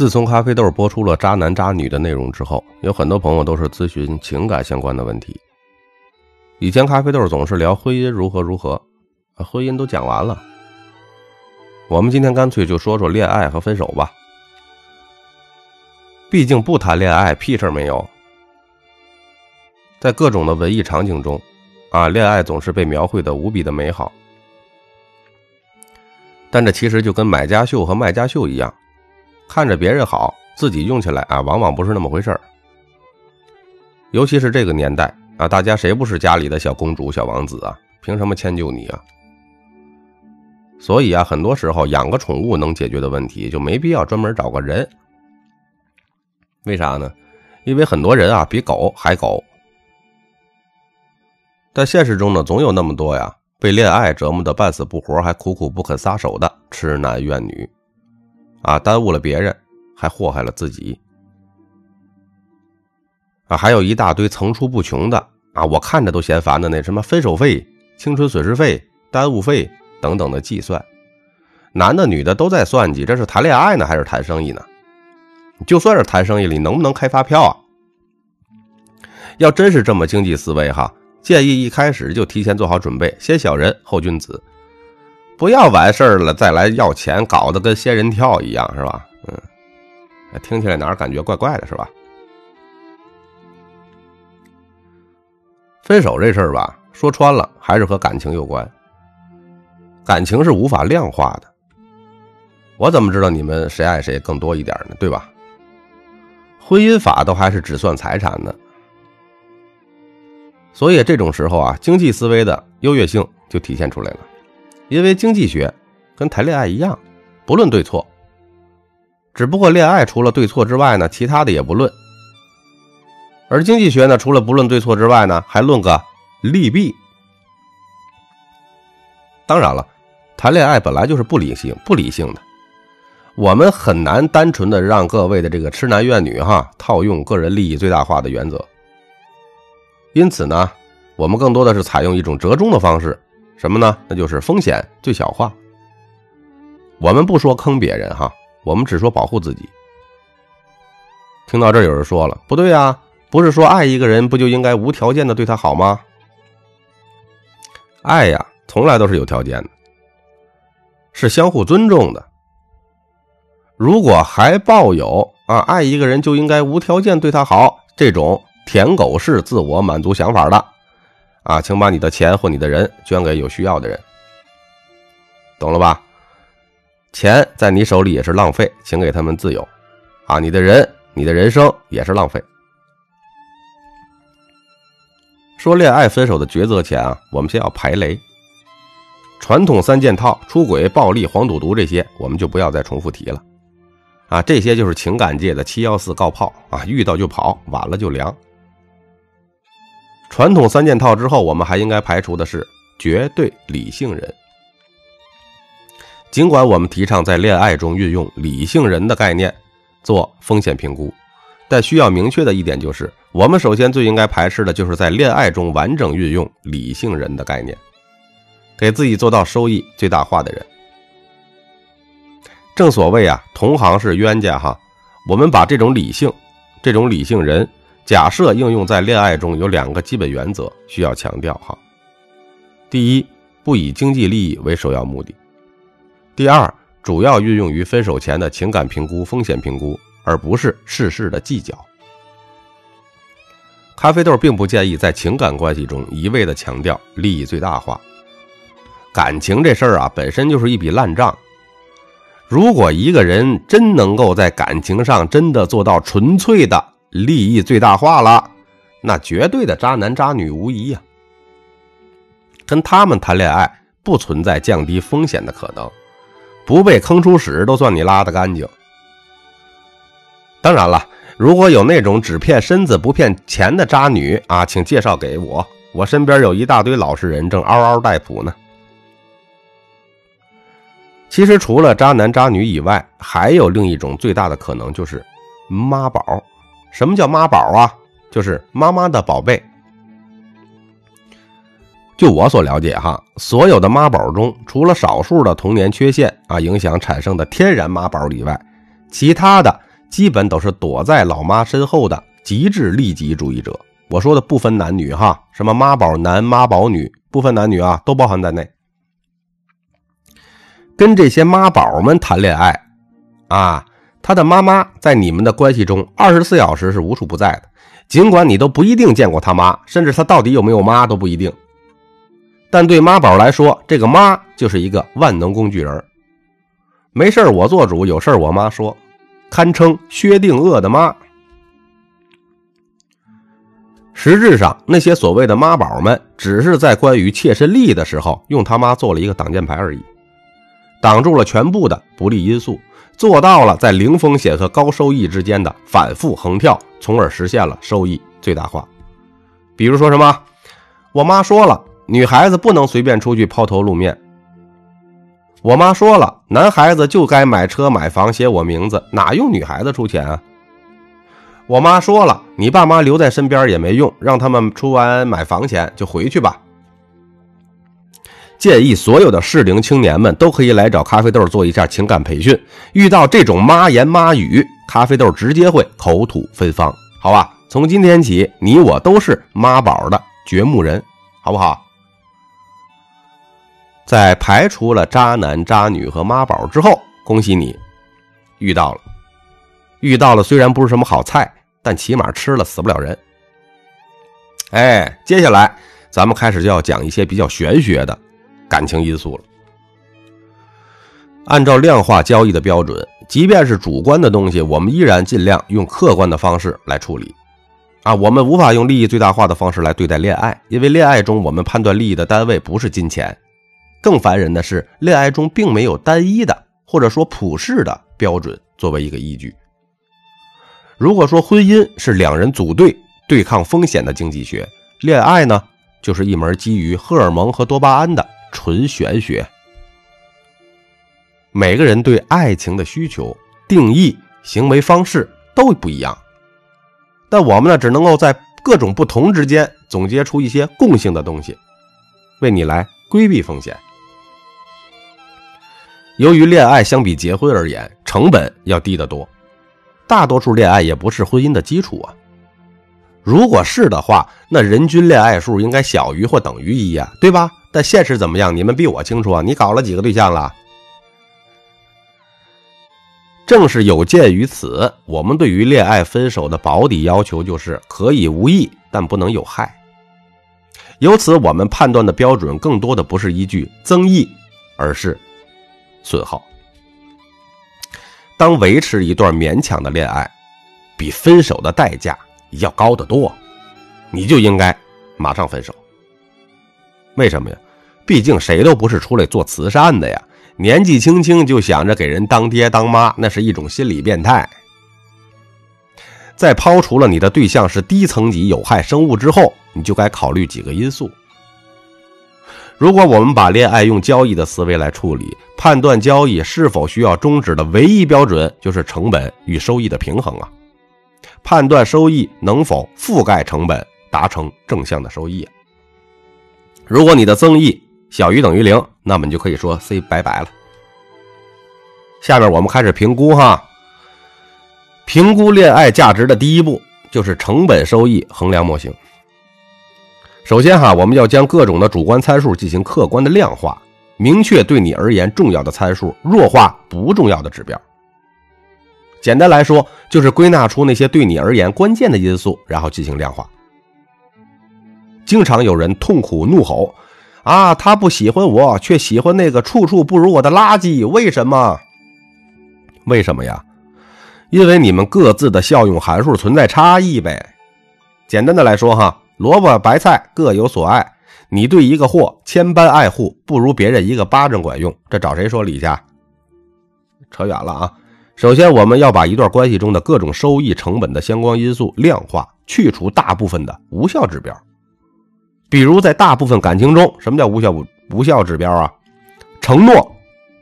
自从咖啡豆播出了渣男渣女的内容之后，有很多朋友都是咨询情感相关的问题。以前咖啡豆总是聊婚姻如何如何，婚姻都讲完了。我们今天干脆就说说恋爱和分手吧。毕竟不谈恋爱屁事没有。在各种的文艺场景中，啊，恋爱总是被描绘的无比的美好。但这其实就跟买家秀和卖家秀一样。看着别人好，自己用起来啊，往往不是那么回事儿。尤其是这个年代啊，大家谁不是家里的小公主、小王子啊？凭什么迁就你啊？所以啊，很多时候养个宠物能解决的问题，就没必要专门找个人。为啥呢？因为很多人啊，比狗还狗。在现实中呢，总有那么多呀，被恋爱折磨的半死不活，还苦苦不肯撒手的痴男怨女。啊，耽误了别人，还祸害了自己。啊，还有一大堆层出不穷的啊，我看着都嫌烦的那什么分手费、青春损失费、耽误费等等的计算，男的女的都在算计，这是谈恋爱呢还是谈生意呢？就算是谈生意，你能不能开发票啊？要真是这么经济思维哈，建议一开始就提前做好准备，先小人后君子。不要完事儿了再来要钱，搞得跟仙人跳一样，是吧？嗯，听起来哪儿感觉怪怪的，是吧？分手这事儿吧，说穿了还是和感情有关。感情是无法量化的，我怎么知道你们谁爱谁更多一点呢？对吧？婚姻法都还是只算财产呢，所以这种时候啊，经济思维的优越性就体现出来了。因为经济学跟谈恋爱一样，不论对错，只不过恋爱除了对错之外呢，其他的也不论。而经济学呢，除了不论对错之外呢，还论个利弊。当然了，谈恋爱本来就是不理性、不理性的，我们很难单纯的让各位的这个痴男怨女哈套用个人利益最大化的原则。因此呢，我们更多的是采用一种折中的方式。什么呢？那就是风险最小化。我们不说坑别人哈，我们只说保护自己。听到这儿，有人说了，不对呀，不是说爱一个人不就应该无条件的对他好吗？爱呀，从来都是有条件的，是相互尊重的。如果还抱有啊爱一个人就应该无条件对他好这种舔狗式自我满足想法的。啊，请把你的钱或你的人捐给有需要的人，懂了吧？钱在你手里也是浪费，请给他们自由。啊，你的人，你的人生也是浪费。说恋爱分手的抉择前啊，我们先要排雷。传统三件套：出轨、暴力、黄赌毒，这些我们就不要再重复提了。啊，这些就是情感界的七幺四告炮啊，遇到就跑，晚了就凉。传统三件套之后，我们还应该排除的是绝对理性人。尽管我们提倡在恋爱中运用理性人的概念做风险评估，但需要明确的一点就是，我们首先最应该排斥的就是在恋爱中完整运用理性人的概念，给自己做到收益最大化的人。正所谓啊，同行是冤家哈。我们把这种理性，这种理性人。假设应用在恋爱中有两个基本原则需要强调哈。第一，不以经济利益为首要目的；第二，主要运用于分手前的情感评估、风险评估，而不是事事的计较。咖啡豆并不建议在情感关系中一味的强调利益最大化。感情这事儿啊，本身就是一笔烂账。如果一个人真能够在感情上真的做到纯粹的，利益最大化了，那绝对的渣男渣女无疑呀。跟他们谈恋爱不存在降低风险的可能，不被坑出屎都算你拉的干净。当然了，如果有那种只骗身子不骗钱的渣女啊，请介绍给我，我身边有一大堆老实人正嗷嗷待哺呢。其实除了渣男渣女以外，还有另一种最大的可能就是妈宝。什么叫妈宝啊？就是妈妈的宝贝。就我所了解哈，所有的妈宝中，除了少数的童年缺陷啊影响产生的天然妈宝以外，其他的基本都是躲在老妈身后的极致利己主义者。我说的不分男女哈，什么妈宝男、妈宝女，不分男女啊，都包含在内。跟这些妈宝们谈恋爱啊，他的妈妈在你们的关系中二十四小时是无处不在的，尽管你都不一定见过他妈，甚至他到底有没有妈都不一定。但对妈宝来说，这个妈就是一个万能工具人没事我做主，有事我妈说，堪称薛定谔的妈。实质上，那些所谓的妈宝们，只是在关于切身利益的时候，用他妈做了一个挡箭牌而已，挡住了全部的不利因素，做到了在零风险和高收益之间的反复横跳，从而实现了收益最大化。比如说什么，我妈说了，女孩子不能随便出去抛头露面；我妈说了，男孩子就该买车买房写我名字，哪用女孩子出钱啊？我妈说了，你爸妈留在身边也没用，让他们出完买房钱就回去吧。建议所有的适龄青年们都可以来找咖啡豆做一下情感培训。遇到这种妈言妈语，咖啡豆直接会口吐芬芳，好吧？从今天起，你我都是妈宝的掘墓人，好不好？在排除了渣男、渣女和妈宝之后，恭喜你遇到了，遇到了，虽然不是什么好菜。但起码吃了死不了人。哎，接下来咱们开始就要讲一些比较玄学的感情因素了。按照量化交易的标准，即便是主观的东西，我们依然尽量用客观的方式来处理。啊，我们无法用利益最大化的方式来对待恋爱，因为恋爱中我们判断利益的单位不是金钱。更烦人的是，恋爱中并没有单一的或者说普世的标准作为一个依据。如果说婚姻是两人组队对抗风险的经济学，恋爱呢，就是一门基于荷尔蒙和多巴胺的纯玄学。每个人对爱情的需求、定义、行为方式都不一样，但我们呢，只能够在各种不同之间总结出一些共性的东西，为你来规避风险。由于恋爱相比结婚而言，成本要低得多。大多数恋爱也不是婚姻的基础啊。如果是的话，那人均恋爱数应该小于或等于一啊，对吧？但现实怎么样？你们比我清楚啊。你搞了几个对象了？正是有鉴于此，我们对于恋爱分手的保底要求就是可以无益，但不能有害。由此，我们判断的标准更多的不是依据增益，而是损耗。当维持一段勉强的恋爱，比分手的代价要高得多，你就应该马上分手。为什么呀？毕竟谁都不是出来做慈善的呀！年纪轻轻就想着给人当爹当妈，那是一种心理变态。在抛除了你的对象是低层级有害生物之后，你就该考虑几个因素。如果我们把恋爱用交易的思维来处理，判断交易是否需要终止的唯一标准就是成本与收益的平衡啊。判断收益能否覆盖成本，达成正向的收益。如果你的增益小于等于零，那么你就可以说 C 拜拜了。下面我们开始评估哈。评估恋爱价值的第一步就是成本收益衡量模型。首先哈，我们要将各种的主观参数进行客观的量化，明确对你而言重要的参数，弱化不重要的指标。简单来说，就是归纳出那些对你而言关键的因素，然后进行量化。经常有人痛苦怒吼：“啊，他不喜欢我，却喜欢那个处处不如我的垃圾，为什么？为什么呀？因为你们各自的效用函数存在差异呗。简单的来说哈。”萝卜白菜各有所爱，你对一个货千般爱护，不如别人一个巴掌管用。这找谁说理去？扯远了啊！首先，我们要把一段关系中的各种收益、成本的相关因素量化，去除大部分的无效指标。比如，在大部分感情中，什么叫无效无效指标啊？承诺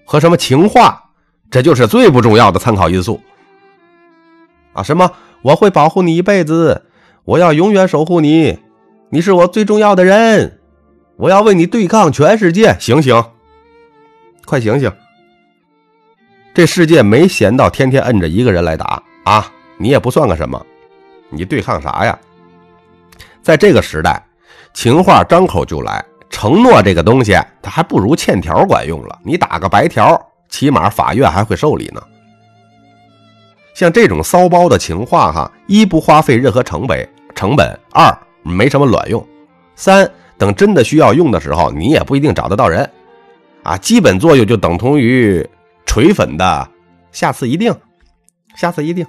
和什么情话，这就是最不重要的参考因素啊！什么我会保护你一辈子，我要永远守护你。你是我最重要的人，我要为你对抗全世界。醒醒，快醒醒！这世界没闲到天天摁着一个人来打啊，你也不算个什么，你对抗啥呀？在这个时代，情话张口就来，承诺这个东西，它还不如欠条管用了。你打个白条，起码法院还会受理呢。像这种骚包的情话，哈，一不花费任何成本，成本；二没什么卵用；三等真的需要用的时候，你也不一定找得到人。啊，基本作用就等同于锤粉的，下次一定，下次一定，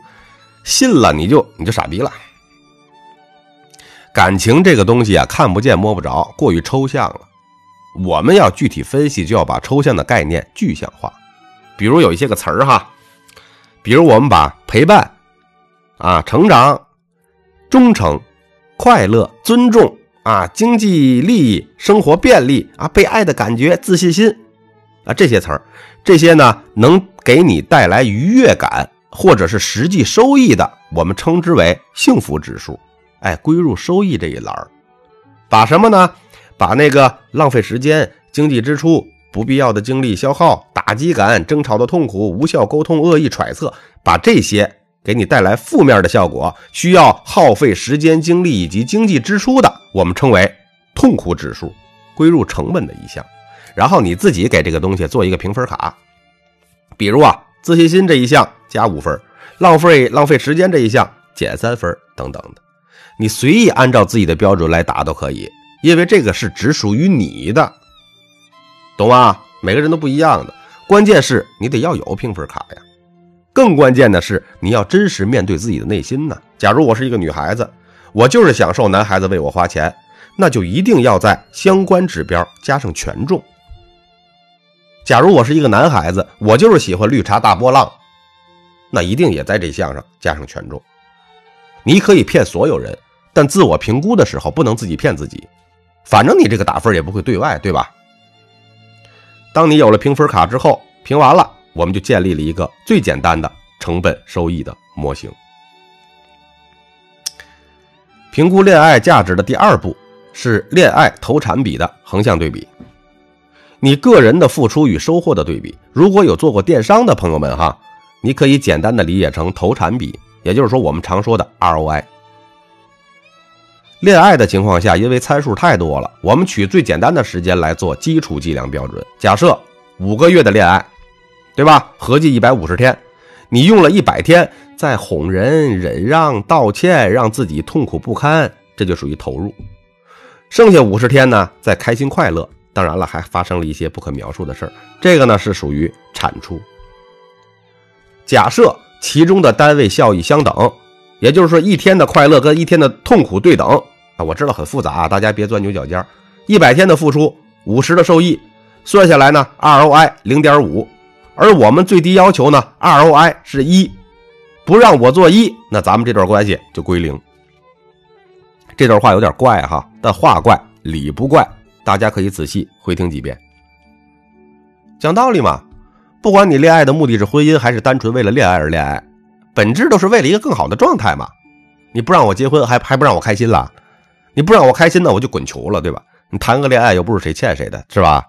信了你就你就傻逼了。感情这个东西啊，看不见摸不着，过于抽象了。我们要具体分析，就要把抽象的概念具象化。比如有一些个词儿哈，比如我们把陪伴、啊成长、忠诚、快乐、尊重啊经济利益、生活便利啊被爱的感觉、自信心啊这些词儿，这些呢能给你带来愉悦感或者是实际收益的，我们称之为幸福指数。哎，归入收益这一栏把什么呢？把那个浪费时间、经济支出、不必要的精力消耗、打击感、争吵的痛苦、无效沟通、恶意揣测，把这些给你带来负面的效果，需要耗费时间、精力以及经济支出的，我们称为痛苦指数，归入成本的一项。然后你自己给这个东西做一个评分卡，比如啊，自信心这一项加五分，浪费浪费时间这一项减三分，等等的。你随意按照自己的标准来打都可以，因为这个是只属于你的，懂吗？每个人都不一样的，关键是你得要有评分卡呀。更关键的是你要真实面对自己的内心呢。假如我是一个女孩子，我就是享受男孩子为我花钱，那就一定要在相关指标加上权重。假如我是一个男孩子，我就是喜欢绿茶大波浪，那一定也在这项上加上权重。你可以骗所有人。但自我评估的时候不能自己骗自己，反正你这个打分也不会对外，对吧？当你有了评分卡之后，评完了，我们就建立了一个最简单的成本收益的模型。评估恋爱价值的第二步是恋爱投产比的横向对比，你个人的付出与收获的对比。如果有做过电商的朋友们哈，你可以简单的理解成投产比，也就是说我们常说的 ROI。恋爱的情况下，因为参数太多了，我们取最简单的时间来做基础计量标准。假设五个月的恋爱，对吧？合计一百五十天，你用了一百天在哄人、忍让、道歉，让自己痛苦不堪，这就属于投入。剩下五十天呢，在开心快乐。当然了，还发生了一些不可描述的事儿，这个呢是属于产出。假设其中的单位效益相等。也就是说，一天的快乐跟一天的痛苦对等啊！我知道很复杂啊，大家别钻牛角尖。一百天的付出，五十的受益，算下来呢，ROI 零点五。而我们最低要求呢，ROI 是一，不让我做一，那咱们这段关系就归零。这段话有点怪哈，但话怪理不怪，大家可以仔细回听几遍。讲道理嘛，不管你恋爱的目的是婚姻，还是单纯为了恋爱而恋爱。本质都是为了一个更好的状态嘛，你不让我结婚，还还不让我开心了？你不让我开心，那我就滚球了，对吧？你谈个恋爱又不是谁欠谁的，是吧？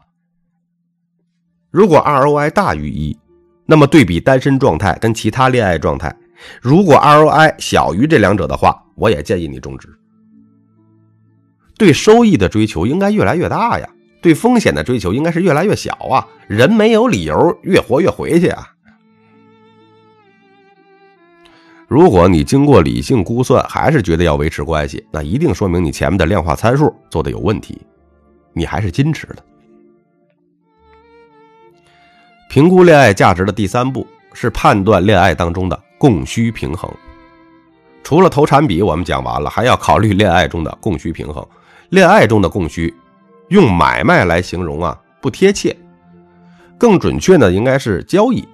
如果 ROI 大于一，那么对比单身状态跟其他恋爱状态，如果 ROI 小于这两者的话，我也建议你终止。对收益的追求应该越来越大呀，对风险的追求应该是越来越小啊。人没有理由越活越回去啊。如果你经过理性估算还是觉得要维持关系，那一定说明你前面的量化参数做的有问题，你还是矜持的。评估恋爱价值的第三步是判断恋爱当中的供需平衡。除了投产比我们讲完了，还要考虑恋爱中的供需平衡。恋爱中的供需，用买卖来形容啊不贴切，更准确的应该是交易。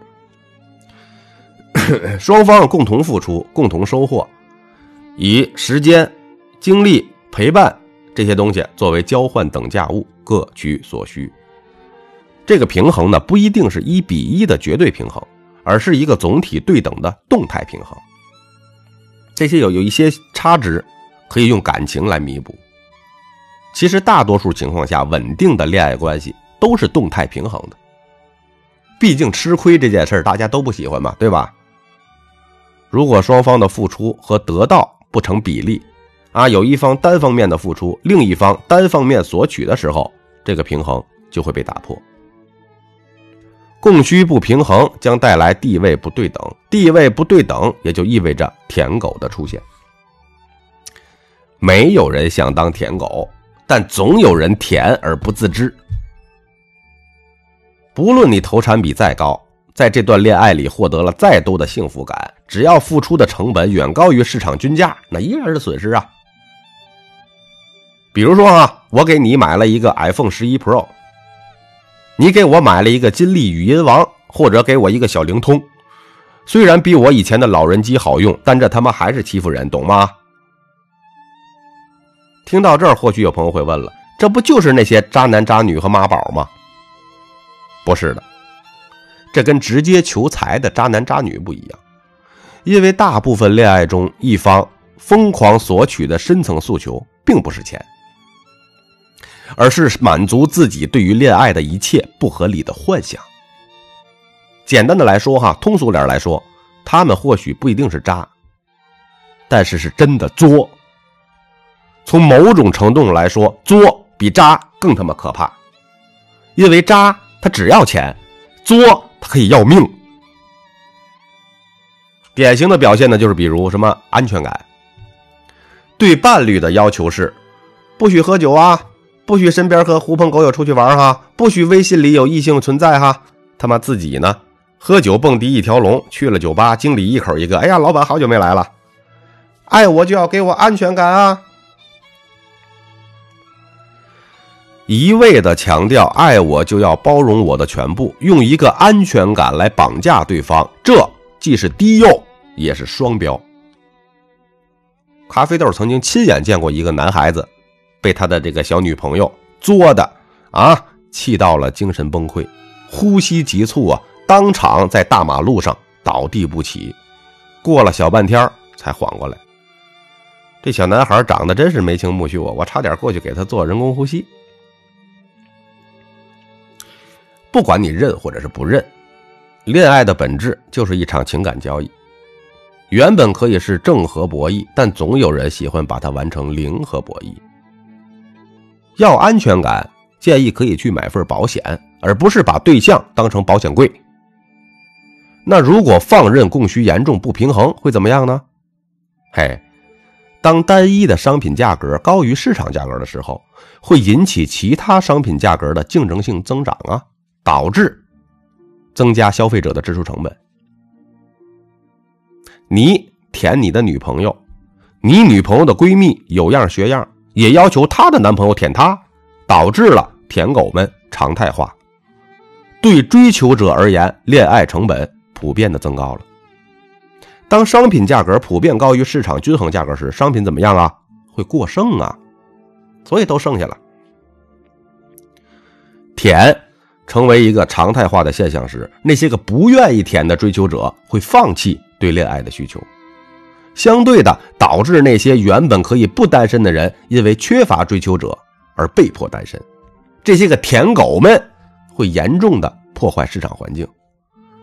双方共同付出，共同收获，以时间、精力、陪伴这些东西作为交换等价物，各取所需。这个平衡呢，不一定是一比一的绝对平衡，而是一个总体对等的动态平衡。这些有有一些差值，可以用感情来弥补。其实大多数情况下，稳定的恋爱关系都是动态平衡的。毕竟吃亏这件事，大家都不喜欢嘛，对吧？如果双方的付出和得到不成比例，啊，有一方单方面的付出，另一方单方面索取的时候，这个平衡就会被打破。供需不平衡将带来地位不对等，地位不对等也就意味着舔狗的出现。没有人想当舔狗，但总有人舔而不自知。不论你投产比再高，在这段恋爱里获得了再多的幸福感，只要付出的成本远高于市场均价，那依然是损失啊。比如说啊，我给你买了一个 iPhone 十一 Pro，你给我买了一个金立语音王，或者给我一个小灵通，虽然比我以前的老人机好用，但这他妈还是欺负人，懂吗？听到这儿，或许有朋友会问了，这不就是那些渣男渣女和妈宝吗？不是的，这跟直接求财的渣男渣女不一样，因为大部分恋爱中一方疯狂索取的深层诉求，并不是钱。而是满足自己对于恋爱的一切不合理的幻想。简单的来说，哈，通俗点来说，他们或许不一定是渣，但是是真的作。从某种程度来说，作比渣更他妈可怕，因为渣他只要钱，作他可以要命。典型的表现呢，就是比如什么安全感，对伴侣的要求是不许喝酒啊。不许身边和狐朋狗友出去玩哈，不许微信里有异性存在哈。他妈自己呢，喝酒蹦迪一条龙，去了酒吧，经理一口一个，哎呀，老板好久没来了。爱我就要给我安全感啊！一味的强调爱我就要包容我的全部，用一个安全感来绑架对方，这既是低幼，也是双标。咖啡豆曾经亲眼见过一个男孩子。被他的这个小女朋友作的啊，气到了精神崩溃，呼吸急促啊，当场在大马路上倒地不起，过了小半天才缓过来。这小男孩长得真是眉清目秀啊，我差点过去给他做人工呼吸。不管你认或者是不认，恋爱的本质就是一场情感交易，原本可以是正和博弈，但总有人喜欢把它完成零和博弈。要安全感，建议可以去买份保险，而不是把对象当成保险柜。那如果放任供需严重不平衡，会怎么样呢？嘿，当单一的商品价格高于市场价格的时候，会引起其他商品价格的竞争性增长啊，导致增加消费者的支出成本。你舔你的女朋友，你女朋友的闺蜜有样学样。也要求她的男朋友舔她，导致了舔狗们常态化。对追求者而言，恋爱成本普遍的增高了。当商品价格普遍高于市场均衡价格时，商品怎么样啊？会过剩啊，所以都剩下了。舔成为一个常态化的现象时，那些个不愿意舔的追求者会放弃对恋爱的需求。相对的，导致那些原本可以不单身的人，因为缺乏追求者而被迫单身。这些个舔狗们会严重的破坏市场环境。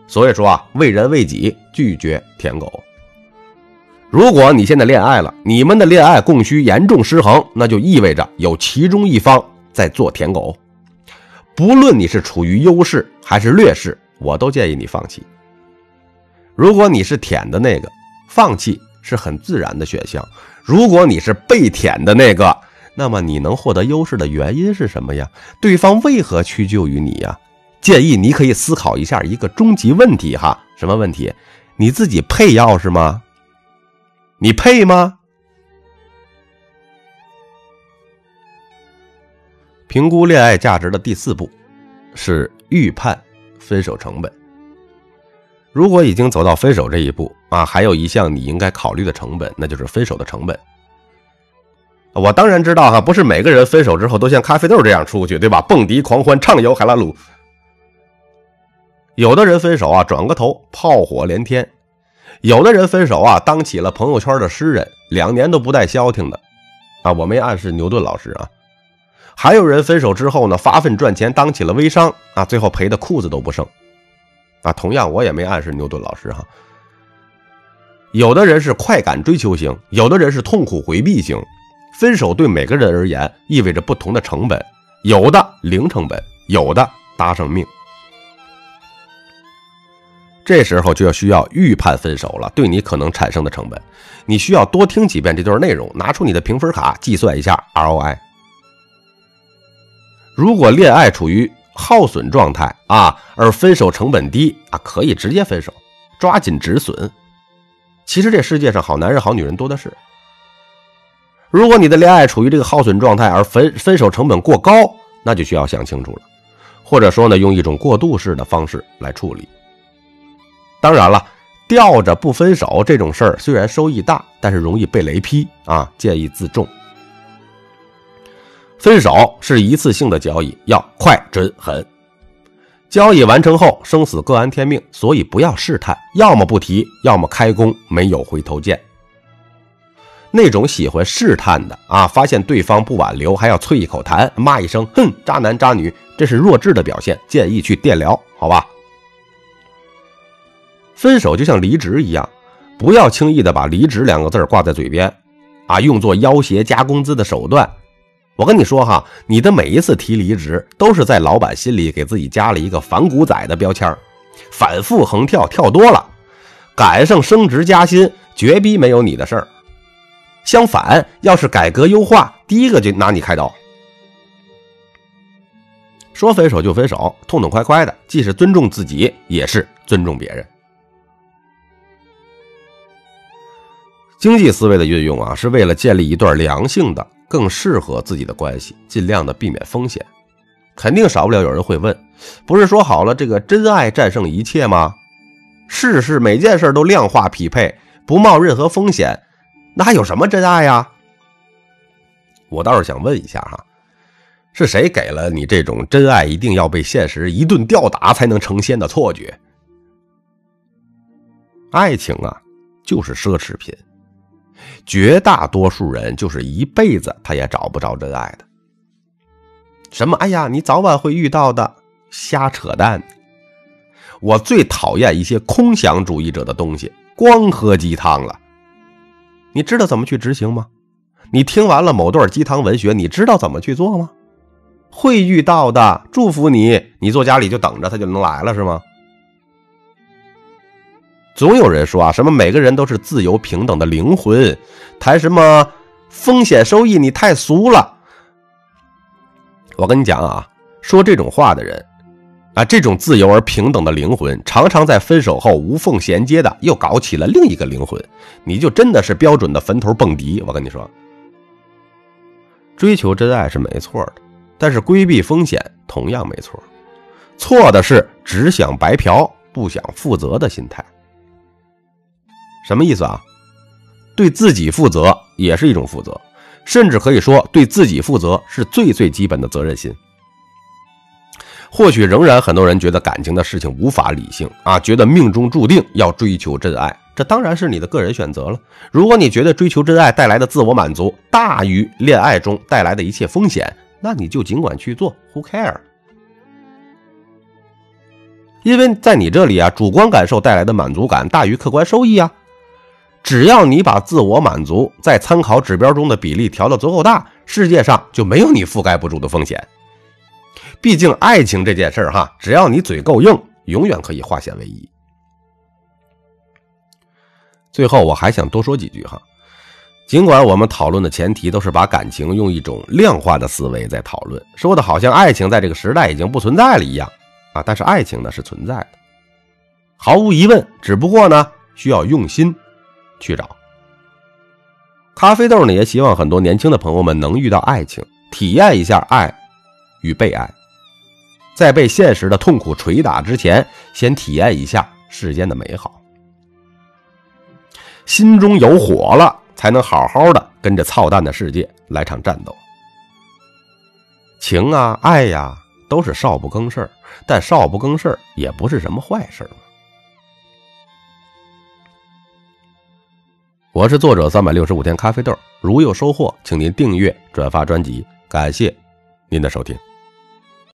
所以说啊，为人为己，拒绝舔狗。如果你现在恋爱了，你们的恋爱供需严重失衡，那就意味着有其中一方在做舔狗。不论你是处于优势还是劣势，我都建议你放弃。如果你是舔的那个，放弃。是很自然的选项。如果你是被舔的那个，那么你能获得优势的原因是什么呀？对方为何屈就于你呀？建议你可以思考一下一个终极问题哈，什么问题？你自己配钥匙吗？你配吗？评估恋爱价值的第四步是预判分手成本。如果已经走到分手这一步啊，还有一项你应该考虑的成本，那就是分手的成本。我当然知道哈，不是每个人分手之后都像咖啡豆这样出去，对吧？蹦迪狂欢，畅游海拉鲁。有的人分手啊，转个头炮火连天；有的人分手啊，当起了朋友圈的诗人，两年都不带消停的。啊，我没暗示牛顿老师啊。还有人分手之后呢，发奋赚钱，当起了微商啊，最后赔的裤子都不剩。啊，同样我也没暗示牛顿老师哈。有的人是快感追求型，有的人是痛苦回避型。分手对每个人而言意味着不同的成本，有的零成本，有的搭上命。这时候就要需要预判分手了，对你可能产生的成本，你需要多听几遍这段内容，拿出你的评分卡计算一下 ROI。如果恋爱处于耗损状态啊，而分手成本低啊，可以直接分手，抓紧止损。其实这世界上好男人好女人多的是。如果你的恋爱处于这个耗损状态，而分分手成本过高，那就需要想清楚了，或者说呢，用一种过渡式的方式来处理。当然了，吊着不分手这种事儿虽然收益大，但是容易被雷劈啊，建议自重。分手是一次性的交易，要快准狠。交易完成后，生死各安天命，所以不要试探，要么不提，要么开弓，没有回头箭。那种喜欢试探的啊，发现对方不挽留，还要啐一口痰，骂一声“哼，渣男渣女”，这是弱智的表现，建议去电疗，好吧？分手就像离职一样，不要轻易的把离职两个字挂在嘴边，啊，用作要挟加工资的手段。我跟你说哈，你的每一次提离职，都是在老板心里给自己加了一个反骨仔的标签反复横跳，跳多了，赶上升职加薪，绝逼没有你的事儿。相反，要是改革优化，第一个就拿你开刀。说分手就分手，痛痛快快的，既是尊重自己，也是尊重别人。经济思维的运用啊，是为了建立一段良性的。更适合自己的关系，尽量的避免风险。肯定少不了有人会问：不是说好了这个真爱战胜一切吗？事事每件事都量化匹配，不冒任何风险，那还有什么真爱呀？我倒是想问一下哈，是谁给了你这种真爱一定要被现实一顿吊打才能成仙的错觉？爱情啊，就是奢侈品。绝大多数人就是一辈子他也找不着真爱的。什么？哎呀，你早晚会遇到的，瞎扯淡！我最讨厌一些空想主义者的东西，光喝鸡汤了。你知道怎么去执行吗？你听完了某段鸡汤文学，你知道怎么去做吗？会遇到的，祝福你。你坐家里就等着他就能来了是吗？总有人说啊，什么每个人都是自由平等的灵魂，谈什么风险收益，你太俗了。我跟你讲啊，说这种话的人啊，这种自由而平等的灵魂，常常在分手后无缝衔接的又搞起了另一个灵魂，你就真的是标准的坟头蹦迪。我跟你说，追求真爱是没错的，但是规避风险同样没错，错的是只想白嫖不想负责的心态。什么意思啊？对自己负责也是一种负责，甚至可以说对自己负责是最最基本的责任心。或许仍然很多人觉得感情的事情无法理性啊，觉得命中注定要追求真爱，这当然是你的个人选择了。如果你觉得追求真爱带来的自我满足大于恋爱中带来的一切风险，那你就尽管去做，Who care？因为在你这里啊，主观感受带来的满足感大于客观收益啊。只要你把自我满足在参考指标中的比例调得足够大，世界上就没有你覆盖不住的风险。毕竟爱情这件事儿哈，只要你嘴够硬，永远可以化险为夷。最后我还想多说几句哈，尽管我们讨论的前提都是把感情用一种量化的思维在讨论，说的好像爱情在这个时代已经不存在了一样啊，但是爱情呢是存在的，毫无疑问，只不过呢需要用心。去找咖啡豆呢，也希望很多年轻的朋友们能遇到爱情，体验一下爱与被爱，在被现实的痛苦捶打之前，先体验一下世间的美好。心中有火了，才能好好的跟着操蛋的世界来场战斗。情啊，爱呀，都是少不更事但少不更事也不是什么坏事我是作者三百六十五天咖啡豆，如有收获，请您订阅、转发专辑，感谢您的收听。